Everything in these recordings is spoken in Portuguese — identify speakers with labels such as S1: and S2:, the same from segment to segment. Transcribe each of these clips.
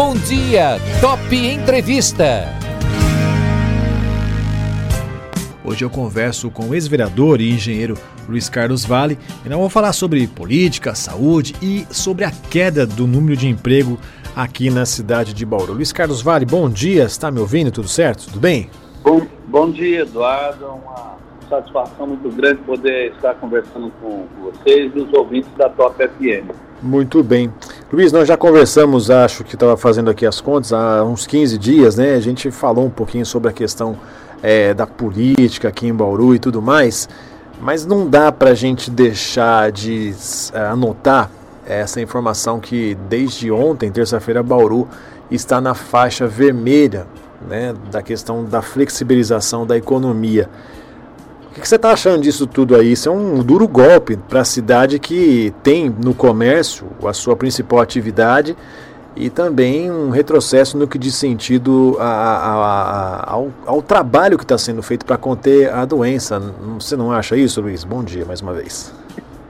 S1: Bom dia, Top Entrevista.
S2: Hoje eu converso com o ex-vereador e engenheiro Luiz Carlos Vale e nós vamos falar sobre política, saúde e sobre a queda do número de emprego aqui na cidade de Bauru. Luiz Carlos Vale, bom dia, está me ouvindo? Tudo certo? Tudo bem?
S3: Bom, bom dia, Eduardo. É uma satisfação muito grande poder estar conversando com vocês e os ouvintes da Top FM.
S2: Muito bem. Luiz, nós já conversamos, acho que estava fazendo aqui as contas, há uns 15 dias, né? A gente falou um pouquinho sobre a questão é, da política aqui em Bauru e tudo mais, mas não dá para a gente deixar de é, anotar essa informação que desde ontem, terça-feira, Bauru está na faixa vermelha né, da questão da flexibilização da economia. O que você está achando disso tudo aí? Isso é um duro golpe para a cidade que tem no comércio a sua principal atividade e também um retrocesso no que diz sentido a, a, a, ao, ao, trabalho que está sendo feito para conter a doença. Você não acha isso, Luiz? Bom dia mais uma vez.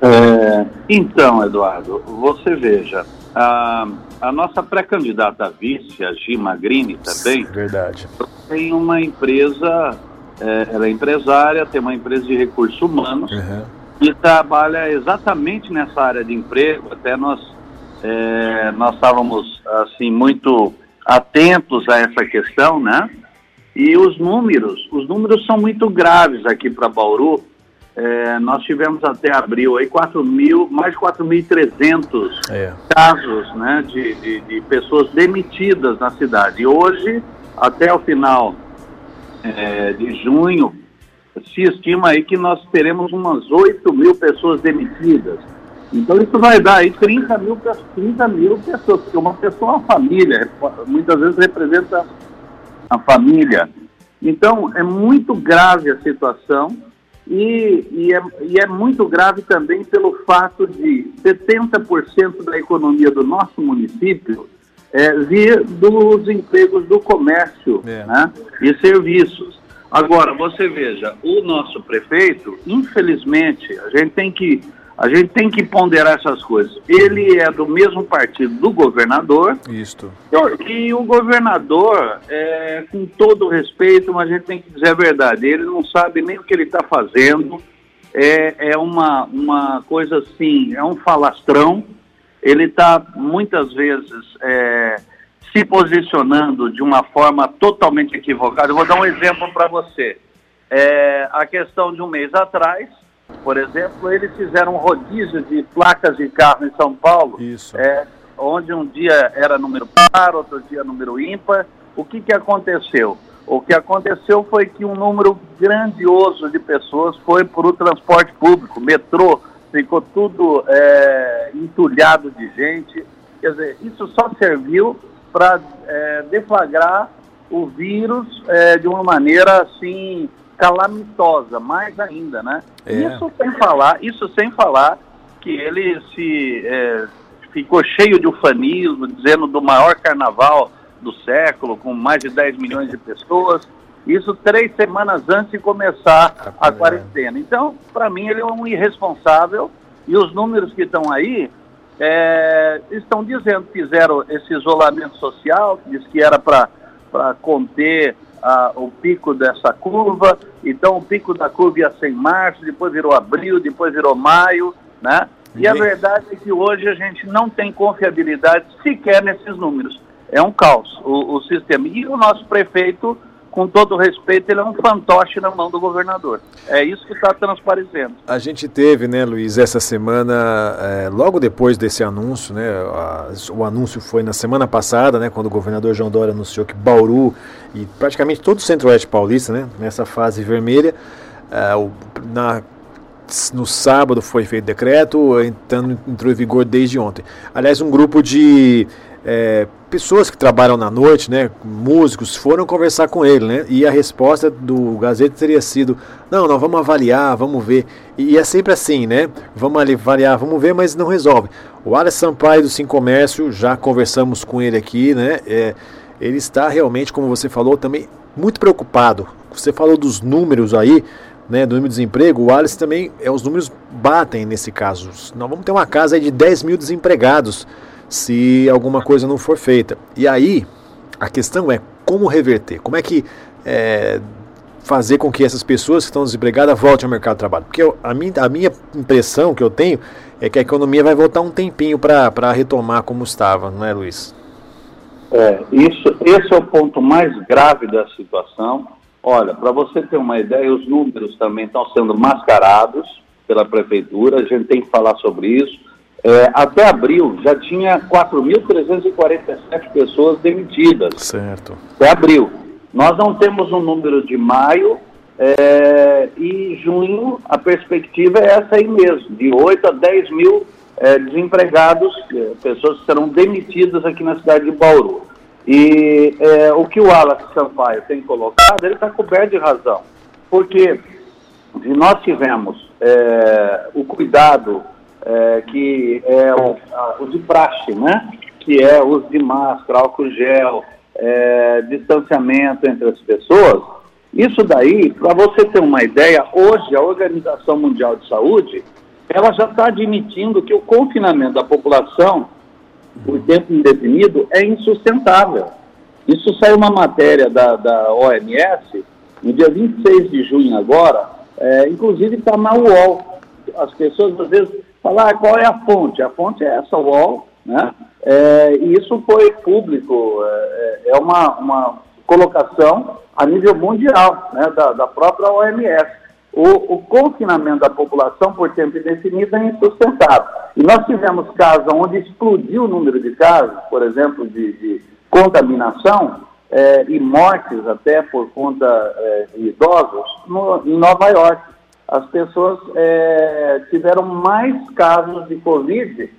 S3: É, então, Eduardo, você veja, a, a nossa pré-candidata a vice, a Gima Magrini, também,
S2: Verdade.
S3: tem uma empresa é, ela é empresária, tem uma empresa de recursos humanos uhum. e trabalha exatamente nessa área de emprego. Até nós, é, nós estávamos assim muito atentos a essa questão, né? E os números, os números são muito graves aqui para Bauru. É, nós tivemos até abril aí 4 mil, mais de 4.300 é. casos né, de, de, de pessoas demitidas na cidade. E hoje, até o final é, de junho, se estima aí que nós teremos umas 8 mil pessoas demitidas. Então isso vai dar aí 30 mil, 30 mil pessoas, porque uma pessoa é uma família, muitas vezes representa a família. Então é muito grave a situação e, e, é, e é muito grave também pelo fato de 70% da economia do nosso município é, vir dos empregos do comércio é. né, e serviços. Agora, você veja, o nosso prefeito, infelizmente, a gente tem que a gente tem que ponderar essas coisas. Ele é do mesmo partido do governador.
S2: Isto.
S3: E o governador, é, com todo respeito, mas a gente tem que dizer a verdade, ele não sabe nem o que ele está fazendo. É, é uma, uma coisa assim, é um falastrão ele está muitas vezes é, se posicionando de uma forma totalmente equivocada. Eu vou dar um exemplo para você. É, a questão de um mês atrás, por exemplo, eles fizeram um rodízio de placas de carro em São Paulo, é, onde um dia era número par, outro dia número ímpar. O que, que aconteceu? O que aconteceu foi que um número grandioso de pessoas foi para o transporte público, metrô, ficou tudo é, entulhado de gente. Quer dizer, isso só serviu para é, deflagrar o vírus é, de uma maneira assim calamitosa, mais ainda, né? É. Isso sem falar, isso sem falar que ele se é, ficou cheio de ufanismo, dizendo do maior carnaval do século, com mais de 10 milhões de pessoas. Isso três semanas antes de começar a quarentena. Então, para mim, ele é um irresponsável e os números que estão aí é, estão dizendo que fizeram esse isolamento social, diz que era para conter o pico dessa curva, então o pico da curva ia ser em março, depois virou abril, depois virou maio, né? E a verdade é que hoje a gente não tem confiabilidade sequer nesses números. É um caos o, o sistema. E o nosso prefeito com todo respeito, ele é um fantoche na mão do governador. É isso que está transparecendo.
S2: A gente teve, né, Luiz, essa semana, é, logo depois desse anúncio, né, a, o anúncio foi na semana passada, né, quando o governador João Dória anunciou que Bauru e praticamente todo o centro-oeste paulista, né, nessa fase vermelha, é, o, na no sábado foi feito decreto, entrando, entrou em vigor desde ontem. Aliás, um grupo de é, pessoas que trabalham na noite, né, músicos, foram conversar com ele, né, e a resposta do Gazeta teria sido: não, nós vamos avaliar, vamos ver. E, é sempre assim, né, vamos avaliar, vamos ver, mas não resolve. O Alex Sampaio do Sim Comércio, já conversamos com ele aqui, né, é, ele está realmente, como você falou, também muito preocupado. Você falou dos números aí, né, do número de desemprego, o Alice também, é, os números batem nesse caso. Nós vamos ter uma casa de 10 mil desempregados se alguma coisa não for feita. E aí, a questão é como reverter, como é que é, fazer com que essas pessoas que estão desempregadas voltem ao mercado de trabalho. Porque eu, a, minha, a minha impressão que eu tenho é que a economia vai voltar um tempinho para retomar como estava, não é, Luiz?
S3: É, isso, esse é o ponto mais grave da situação. Olha, para você ter uma ideia, os números também estão sendo mascarados pela prefeitura, a gente tem que falar sobre isso. É, até abril já tinha 4.347 pessoas demitidas.
S2: Certo.
S3: Até abril. Nós não temos um número de maio é, e junho a perspectiva é essa aí mesmo, de 8 a 10 mil é, desempregados, é, pessoas que serão demitidas aqui na cidade de Bauru. E é, o que o Alex Sampaio tem colocado, ele está coberto de razão. Porque se nós tivemos é, o cuidado é, que é o, a, o, de praxe, né? que é o uso de máscara, álcool gel, é, distanciamento entre as pessoas, isso daí, para você ter uma ideia, hoje a Organização Mundial de Saúde, ela já está admitindo que o confinamento da população por tempo indefinido é insustentável. Isso saiu uma matéria da, da OMS, no dia 26 de junho agora, é, inclusive está na UOL. As pessoas às vezes falam, ah, qual é a fonte? A fonte é essa UOL, né? É, e isso foi público, é, é uma, uma colocação a nível mundial, né, da, da própria OMS. O, o, confinamento da população por tempo indefinido é insustentável. E nós tivemos casos onde explodiu o número de casos, por exemplo, de, de contaminação é, e mortes até por conta é, de idosos no, em Nova York. As pessoas é, tiveram mais casos de Covid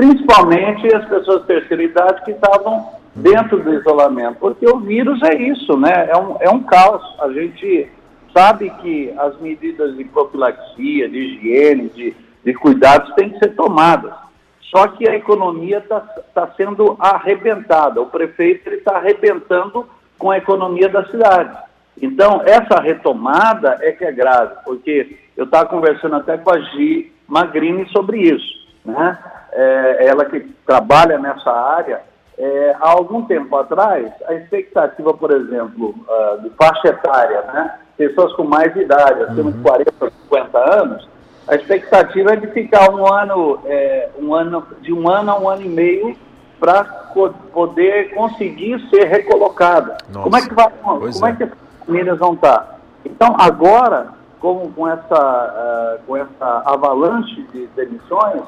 S3: principalmente as pessoas de terceira idade que estavam dentro do isolamento, porque o vírus é isso, né? É um, é um caos. A gente sabe que as medidas de profilaxia, de higiene, de, de cuidados têm que ser tomadas. Só que a economia está tá sendo arrebentada. O prefeito está arrebentando com a economia da cidade. Então, essa retomada é que é grave, porque eu estava conversando até com a Gi Magrini sobre isso. Né? é, ela que trabalha nessa área, é, há algum tempo atrás, a expectativa, por exemplo, uh, de faixa etária, né? pessoas com mais idade, acima uhum. de 40, 50 anos, a expectativa é de ficar um ano, é, um ano de um ano a um ano e meio para poder conseguir ser recolocada. Como é que vai, como é. é. que as famílias vão estar? Então agora, com, com essa uh, com essa avalanche de demissões,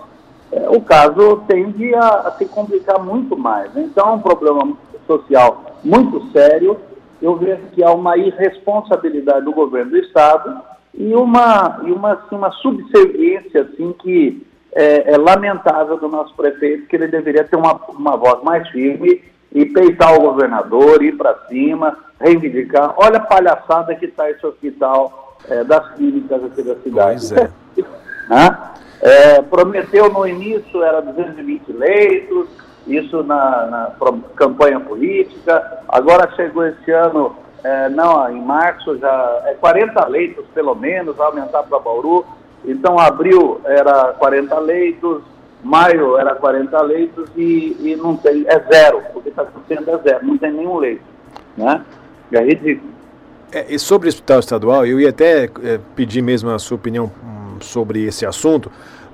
S3: é, o caso tende a, a, se complicar muito mais. Né? Então, é um problema social muito sério. Eu vejo que há uma irresponsabilidade do governo do Estado e uma, e uma, assim, uma subserviência assim, que é, é, lamentável do nosso prefeito, que ele deveria ter uma, uma voz mais firme e peitar o governador, ir para cima, reivindicar. Olha a palhaçada que está esse hospital é, das clínicas aqui da cidade. É. É, prometeu no início era 220 leitos, isso na, na campanha política. Agora chegou esse ano, é, não, em março já é 40 leitos pelo menos, vai aumentar para Bauru. Então abril era 40 leitos, maio era 40 leitos e, e não tem, é zero, porque está acontecendo é zero, não tem nenhum leito. Né? É ridículo.
S2: É, e sobre o hospital estadual, eu ia até é, pedir mesmo a sua opinião sobre esse assunto,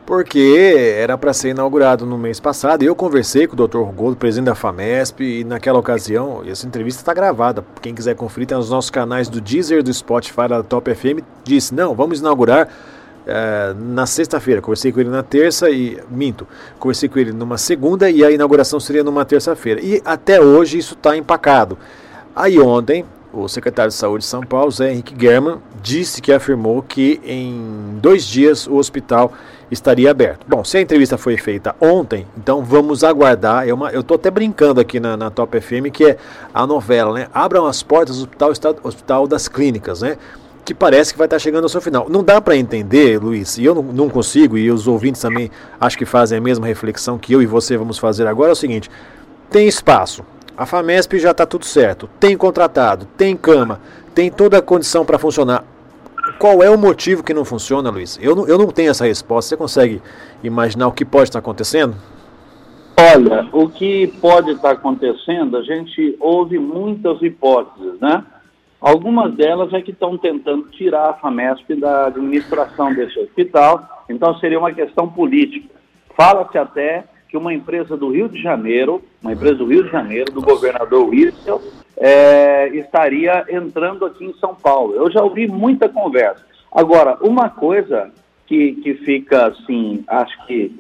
S2: porque era para ser inaugurado no mês passado. Eu conversei com o Dr. Rugolo, presidente da FAMESP, e naquela ocasião, essa entrevista está gravada. Quem quiser conferir, tem nos nossos canais do Deezer, do Spotify, da Top FM. Disse: não, vamos inaugurar. É, na sexta-feira, conversei com ele na terça e minto, conversei com ele numa segunda e a inauguração seria numa terça-feira. E até hoje isso está empacado. Aí ontem, o secretário de Saúde de São Paulo, Zé Henrique German, disse que afirmou que em dois dias o hospital estaria aberto. Bom, se a entrevista foi feita ontem, então vamos aguardar. É eu estou até brincando aqui na, na, Top FM, que é a novela, né? Abram as portas do hospital, hospital das clínicas, né? Que parece que vai estar chegando ao seu final. Não dá para entender, Luiz, e eu não, não consigo, e os ouvintes também acho que fazem a mesma reflexão que eu e você vamos fazer agora, é o seguinte: tem espaço, a FAMESP já está tudo certo, tem contratado, tem cama, tem toda a condição para funcionar. Qual é o motivo que não funciona, Luiz? Eu não, eu não tenho essa resposta. Você consegue imaginar o que pode estar acontecendo?
S3: Olha, o que pode estar acontecendo, a gente ouve muitas hipóteses, né? Algumas delas é que estão tentando tirar a FAMESP da administração desse hospital, então seria uma questão política. Fala-se até que uma empresa do Rio de Janeiro, uma empresa do Rio de Janeiro, do governador Witzel, é, estaria entrando aqui em São Paulo. Eu já ouvi muita conversa. Agora, uma coisa que, que fica, assim, acho que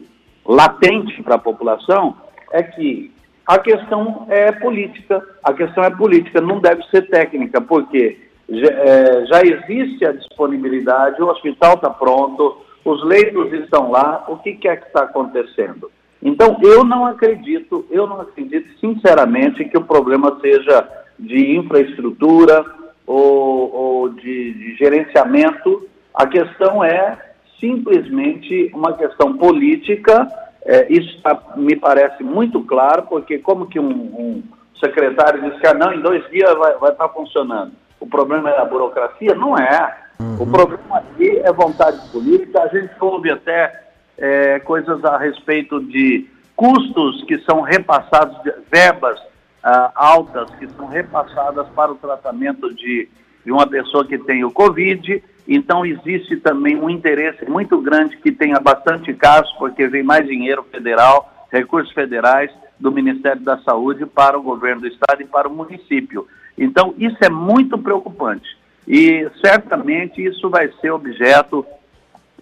S3: latente para a população é que a questão é política. A questão é política, não deve ser técnica, porque já, é, existe a disponibilidade, o hospital está pronto, os leitos estão lá, o que, que é que está acontecendo? Então, eu não acredito, eu não acredito sinceramente que o problema seja de infraestrutura ou, ou de, de gerenciamento. A questão é simplesmente uma questão política é, isso tá, me parece muito claro, porque como que um, um secretário diz que ah, não, em dois dias vai, estar tá funcionando. O problema é a burocracia? Não é. Uhum. O problema aqui é vontade política. A gente ouve até é, coisas a respeito de custos que são repassados, verbas ah, altas que são repassadas para o tratamento de, de uma pessoa que tem o Covid então, existe também um interesse muito grande que tenha bastante casos, porque vem mais dinheiro federal, recursos federais do Ministério da Saúde para o governo do Estado e para o município. Então, isso é muito preocupante. E certamente isso vai ser objeto,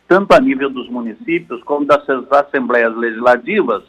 S3: tanto a nível dos municípios como das assembleias legislativas,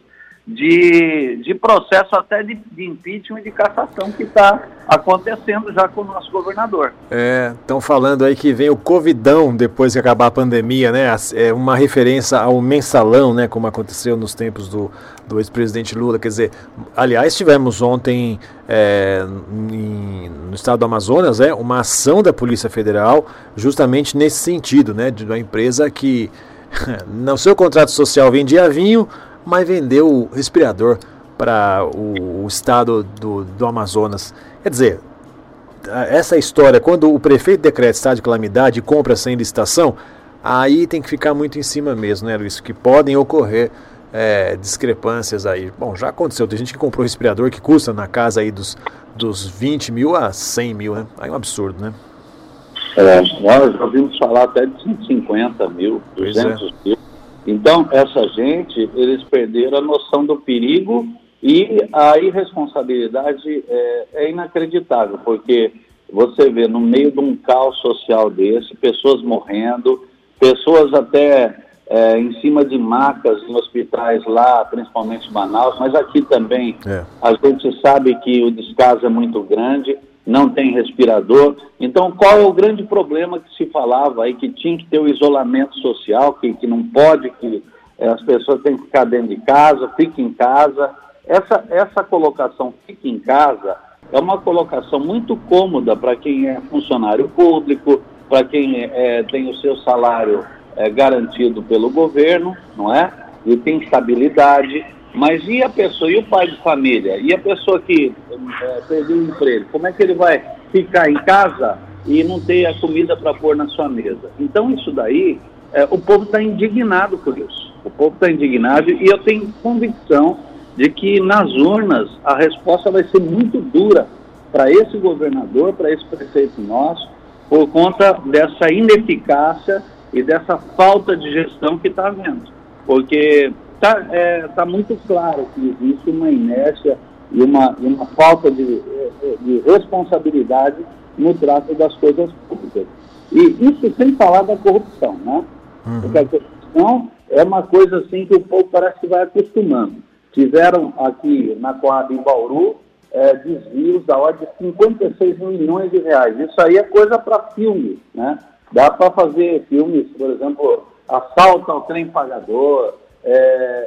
S3: de, de processo até de, de impeachment e de cassação que está acontecendo já com o nosso governador.
S2: É, estão falando aí que vem o Covidão depois que acabar a pandemia, né? É uma referência ao mensalão, né? Como aconteceu nos tempos do, do ex-presidente Lula. Quer dizer, aliás, tivemos ontem é, em, no estado do Amazonas é, uma ação da Polícia Federal justamente nesse sentido, né? De uma empresa que no seu contrato social vendia vinho mas vendeu o respirador para o, o, estado do, do Amazonas. Quer dizer, essa história, quando o prefeito decreta estado de calamidade e compra sem licitação, aí tem que ficar muito em cima mesmo, né, Luiz? Que podem ocorrer é, discrepâncias aí. Bom, já aconteceu, tem gente que comprou respirador que custa na casa aí dos, dos 20 mil a 100 mil, né? Aí é um absurdo, né?
S3: É, nós já ouvimos falar até de 150 mil, 200 é. mil. Então, essa gente, eles perderam a noção do perigo e a irresponsabilidade é, é inacreditável, porque você vê no meio de um caos social desse, pessoas morrendo, pessoas até é, em cima de macas em hospitais lá, principalmente em Manaus, mas aqui também é. a gente sabe que o descaso é muito grande não tem respirador. Então, qual é o grande problema que se falava aí, que tinha que ter o isolamento social, que, que não pode, que é, as pessoas têm que ficar dentro de casa, fique em casa. Essa, essa colocação fique em casa é uma colocação muito cômoda para quem é funcionário público, para quem é, tem o seu salário é, garantido pelo governo, não é? E tem estabilidade. Mas e a pessoa, e o pai de família? E a pessoa que é, perdeu o emprego? Como é que ele vai ficar em casa e não ter a comida para pôr na sua mesa? Então, isso daí, é, o povo está indignado por isso. O povo está indignado e eu tenho convicção de que nas urnas a resposta vai ser muito dura para esse governador, para esse prefeito nosso, por conta dessa ineficácia e dessa falta de gestão que está havendo. Porque está é, tá muito claro que existe uma inércia e uma, e uma falta de, de responsabilidade no trato das coisas públicas. E isso sem falar da corrupção, né? Uhum. Porque a corrupção é uma coisa assim que o povo parece que vai acostumando. Tiveram aqui na Coab em Bauru é, desvios da ordem de 56 milhões de reais. Isso aí é coisa para filme, né? Dá para fazer filmes, por exemplo, Assalto ao Trem Pagador, é,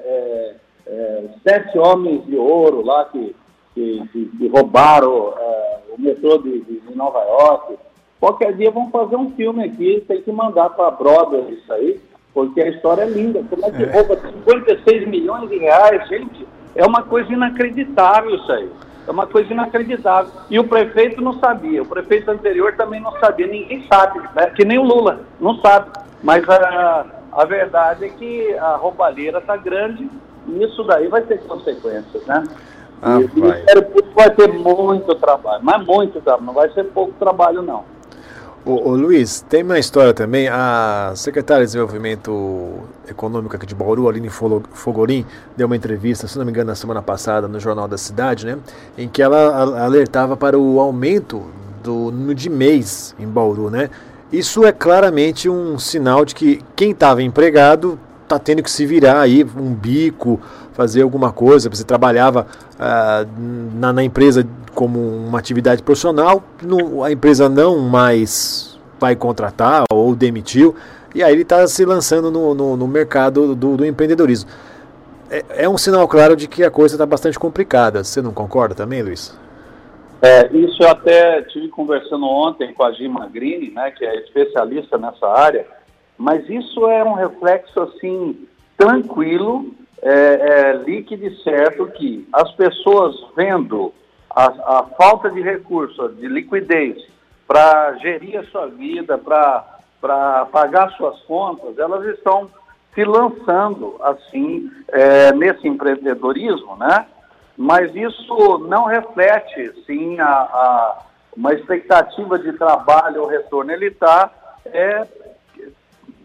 S3: é, é, sete homens de ouro lá que, que, que, que roubaram é, o metrô de, de, Nova York. Qualquer dia vão fazer um filme aqui, tem que mandar para a Broadway isso aí, porque a história é linda. Como é que é. rouba 56 milhões de reais, gente? É uma coisa inacreditável isso aí. É uma coisa inacreditável. E o prefeito não sabia, o prefeito anterior também não sabia, ninguém sabe, né? que nem o Lula, não sabe. Mas a, a verdade é que a roubalheira está grande E isso daí vai ter consequências, né?
S2: Ah,
S3: e o Ministério Público vai ter muito trabalho, mas muito trabalho, não vai ser pouco trabalho, não.
S2: Ô, ô, Luiz, tem uma história também. A secretária de Desenvolvimento Econômico aqui de Bauru, Aline Fogorim, deu uma entrevista, se não me engano, na semana passada, no Jornal da Cidade, né? Em que ela alertava para o aumento do número de mês em Bauru, né? Isso é claramente um sinal de que quem estava empregado está tendo que se virar aí, um bico, fazer alguma coisa. Você trabalhava ah, na, na, empresa como uma atividade profissional, não, a empresa não mais vai contratar ou demitiu, e aí ele está se lançando no, no, no mercado do, do empreendedorismo. É, é, um sinal claro de que a coisa está bastante complicada. Você não concorda também, Luiz?
S3: É, isso eu até tive conversando ontem com a Gima Magrini, né, que é especialista nessa área, mas isso é um reflexo assim tranquilo, é, é, líquido e certo que as pessoas vendo a, a falta de recursos, de liquidez para gerir a sua vida, para pagar suas contas, elas estão se lançando assim é, nesse empreendedorismo, né? Mas isso não reflete, sim, a, a uma expectativa de trabalho ou retorno. Ele está é,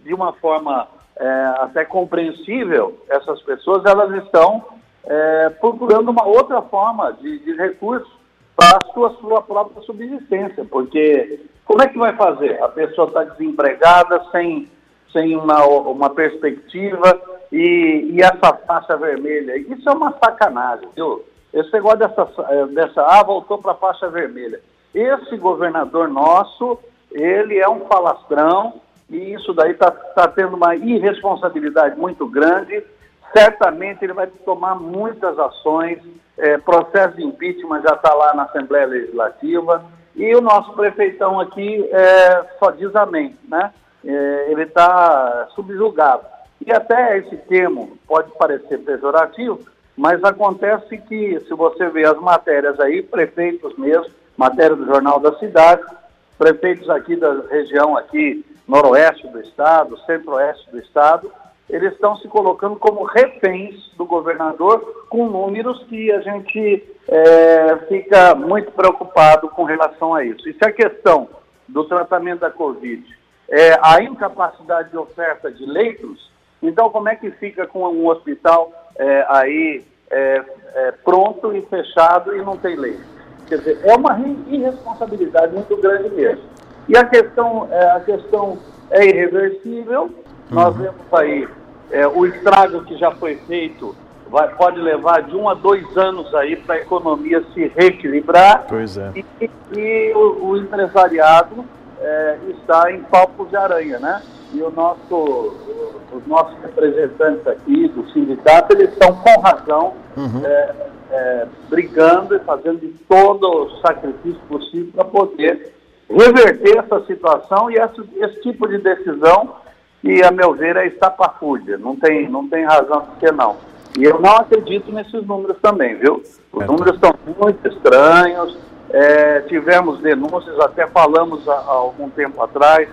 S3: de uma forma é, até compreensível, essas pessoas elas estão é, procurando uma outra forma de, de recurso para a sua, sua própria subsistência, porque como é que vai fazer? A pessoa está desempregada, sem, sem uma, uma perspectiva, e, e essa faixa vermelha, isso é uma sacanagem, viu? Esse negócio dessa, é, dessa ah, voltou para a faixa vermelha. Esse governador nosso, ele é um falastrão, e isso daí está tá tendo uma irresponsabilidade muito grande. Certamente ele vai tomar muitas ações, é, processo de impeachment já está lá na Assembleia Legislativa, e o nosso prefeitão aqui é, só diz amém, né? É, ele está subjugado. E até esse termo pode parecer pejorativo, mas acontece que, se você vê as matérias aí, prefeitos mesmo, matéria do Jornal da Cidade, prefeitos aqui da região aqui noroeste do estado, centro-oeste do estado, eles estão se colocando como reféns do governador com números que a gente é, fica muito preocupado com relação a isso. E se a questão do tratamento da Covid é a incapacidade de oferta de leitos, então como é que fica com um hospital é, aí é, é pronto e fechado e não tem leito? Quer dizer, é uma irresponsabilidade muito grande mesmo. E a questão, é, a questão é irreversível. Uhum. Nós vemos aí é, o estrago que já foi feito vai, pode levar de um a dois anos aí para a economia se reequilibrar.
S2: Pois é.
S3: E, e o, o, empresariado é, está em palpos de aranha, né? E o nosso, os nossos representantes aqui do sindicato, eles estão com razão uhum. é, é, brigando e fazendo de todo o sacrifício possível para poder reverter essa situação e esse, esse tipo de decisão que, a meu ver, é estapafúrdia. Não tem, não tem razão de ser não. E eu não acredito nesses números também, viu? Os é, números estão muito estranhos. É, tivemos denúncias, até falamos há, há, algum tempo atrás,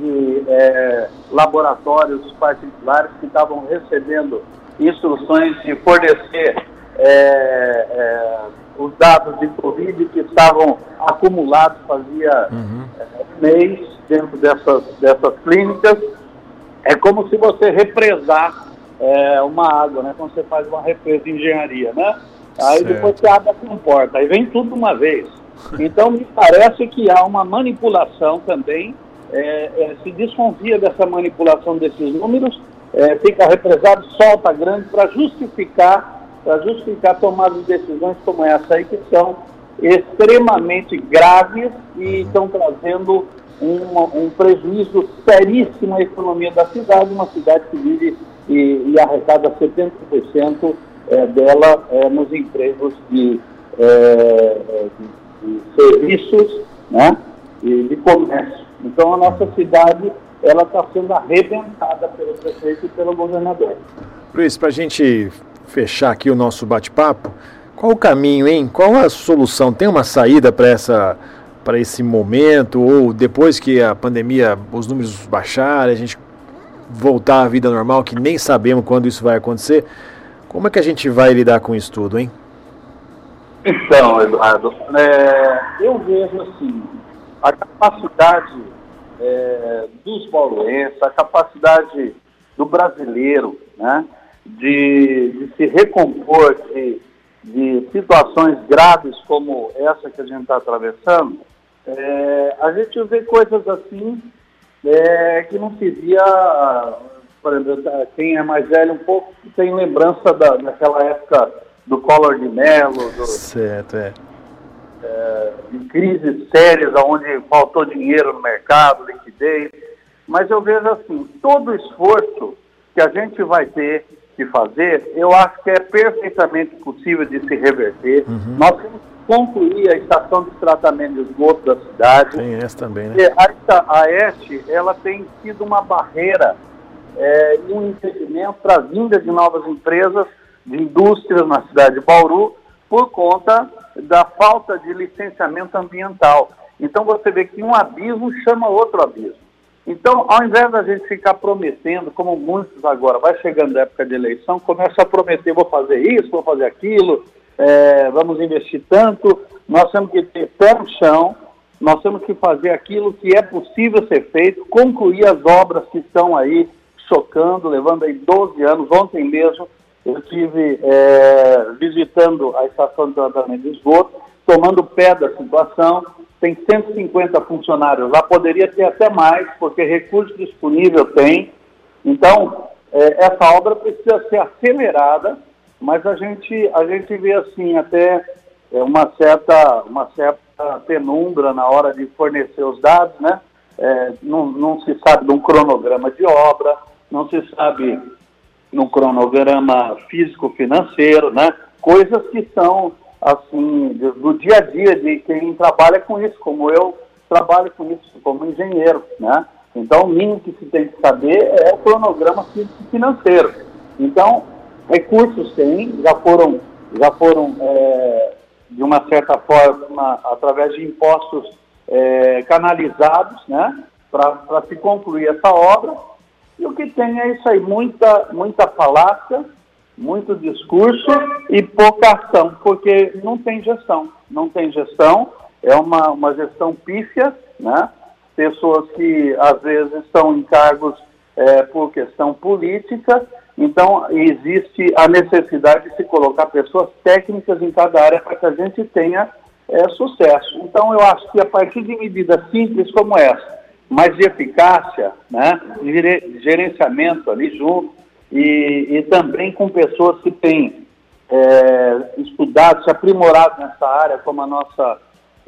S3: de é, laboratórios particulares que estavam recebendo instruções de fornecer é, é, os dados de Covid que estavam acumulados fazia uhum. é, mês dentro dessas, dessas clínicas. É como se você represar é, uma água, né? Quando você faz uma represa de engenharia, né? Aí certo. depois você abre a comporta, aí vem tudo de uma vez. Então me parece que há uma manipulação também, é, é, se desconfia dessa manipulação desses números, é, fica represado, solta grande para justificar para justificar tomadas de decisões como essa aí, que são extremamente graves e estão trazendo um, um prejuízo seríssimo à economia da cidade, uma cidade que vive e, e arrecada 70% é, dela é, nos empregos de, é, de, de, serviços né, e de comércio. Então a nossa cidade ela está sendo arrebentada pelo prefeito e pelo governador.
S2: Luiz, para a gente fechar aqui o nosso bate-papo, qual o caminho, hein? Qual a solução? Tem uma saída para essa para esse momento ou depois que a pandemia, os números baixarem, a gente voltar à vida normal, que nem sabemos quando isso vai acontecer. Como é que a gente vai lidar com isso tudo, hein?
S3: Então, Eduardo, é, eu vejo assim, a capacidade é, dos bauruenses, a capacidade do brasileiro, né, de, de se recompor de, de, situações graves como essa que a gente está atravessando, é, a gente vê coisas assim é, que não se via, por exemplo, quem é mais velho um pouco tem lembrança da, daquela época do Collor de Mello, do,
S2: certo, é.
S3: É, de crises sérias, onde faltou dinheiro no mercado, liquidez. Mas eu vejo assim, todo esforço que a gente vai ter que fazer, eu acho que é perfeitamente possível de se reverter. Uhum. Nós temos que concluir a estação de tratamento de esgoto da cidade.
S2: Tem essa também, né?
S3: A, a EST, ela tem sido uma barreira é, um impedimento para a vinda de novas empresas, de indústrias na cidade de Bauru, por conta da falta de licenciamento ambiental. Então você vê que um abismo chama outro abismo. Então, ao invés da gente ficar prometendo, como muitos agora, vai chegando a época de eleição, começa a prometer, vou fazer isso, vou fazer aquilo, é, vamos investir tanto, nós temos que ter pé no chão, nós temos que fazer aquilo que é possível ser feito, concluir as obras que estão aí chocando, levando aí 12 anos. Ontem mesmo eu estive é, visitando a estação de tratamento de esgoto, tomando pé da situação, tem 150 funcionários lá, poderia ter até mais, porque recurso disponível tem. Então, é, essa obra precisa ser acelerada, mas a gente, a gente vê assim até é, uma, certa, uma certa penumbra na hora de fornecer os dados, né? É, não, não se sabe de um cronograma de obra, não se sabe num cronograma físico-financeiro, né? Coisas que são assim, do dia a dia de quem trabalha com isso, como eu trabalho com isso, como engenheiro, né? Então, o mínimo que se tem que saber é o cronograma financeiro. Então, recursos tem, já foram, já foram é, de uma certa forma, através de impostos é, canalizados, né? Para se concluir essa obra. E o que tem é isso aí, muita, muita falácia, muito discurso e pouca ação, porque não tem gestão. Não tem gestão, é uma, uma gestão pífia, né? pessoas que às vezes estão em cargos é, por questão política, então existe a necessidade de se colocar pessoas técnicas em cada área para que a gente tenha é, sucesso. Então eu acho que a partir de medidas simples como essa, mais de eficácia, né, de gerenciamento ali junto, e, e também com pessoas que têm é, estudado, se aprimorado nessa área, como a nossa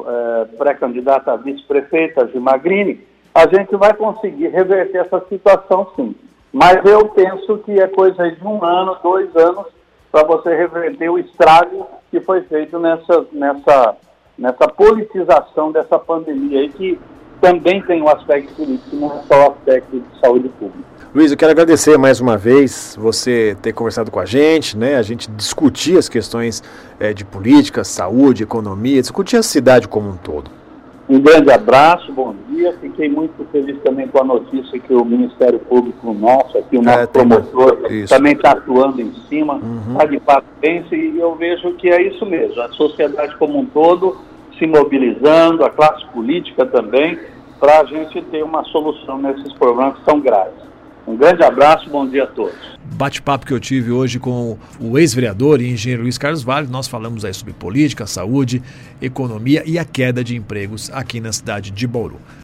S3: é, pré-candidata a vice-prefeita, Gimagrini, a gente vai conseguir reverter essa situação sim. Mas eu penso que é coisa de um ano, dois anos, para você reverter o estrago que foi feito nessa, nessa, nessa politização dessa pandemia aí, que também tem um aspecto político, não é só o aspecto de saúde pública.
S2: Luiz, eu quero agradecer mais uma vez você ter conversado com a gente, né? A gente discutir as questões é, de política, saúde, economia, discutir a cidade como um todo.
S3: Um grande abraço, bom dia. Fiquei muito feliz também com a notícia que o Ministério Público nosso, aqui o é, nosso é, promotor, também está atuando em cima, está uhum. de parabéns e eu vejo que é isso mesmo. A sociedade como um todo se mobilizando, a classe política também, para a gente ter uma solução nesses problemas que são graves. Um grande abraço, bom dia a todos.
S2: Bate-papo que eu tive hoje com o ex-vereador e engenheiro Luiz Carlos Vale, nós falamos aí sobre política, saúde, economia e a queda de empregos aqui na cidade de Bauru.